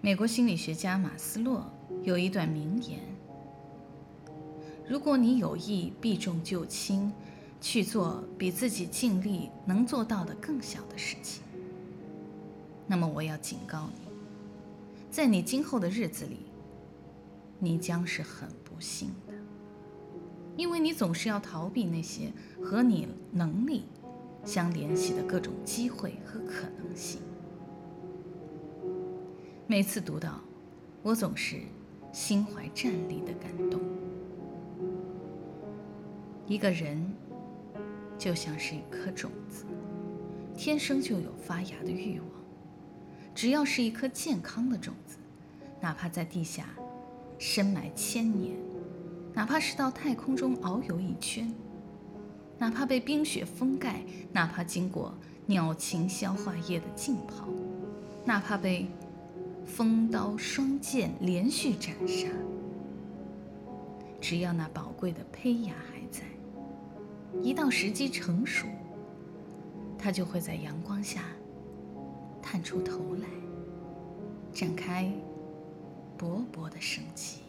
美国心理学家马斯洛有一段名言：“如果你有意避重就轻，去做比自己尽力能做到的更小的事情，那么我要警告你，在你今后的日子里，你将是很不幸的，因为你总是要逃避那些和你能力相联系的各种机会和可能性。”每次读到，我总是心怀战栗的感动。一个人就像是一颗种子，天生就有发芽的欲望。只要是一颗健康的种子，哪怕在地下深埋千年，哪怕是到太空中遨游一圈，哪怕被冰雪封盖，哪怕经过鸟禽消化液的浸泡，哪怕被……锋刀双剑连续斩杀，只要那宝贵的胚芽还在，一到时机成熟，它就会在阳光下探出头来，展开勃勃的生机。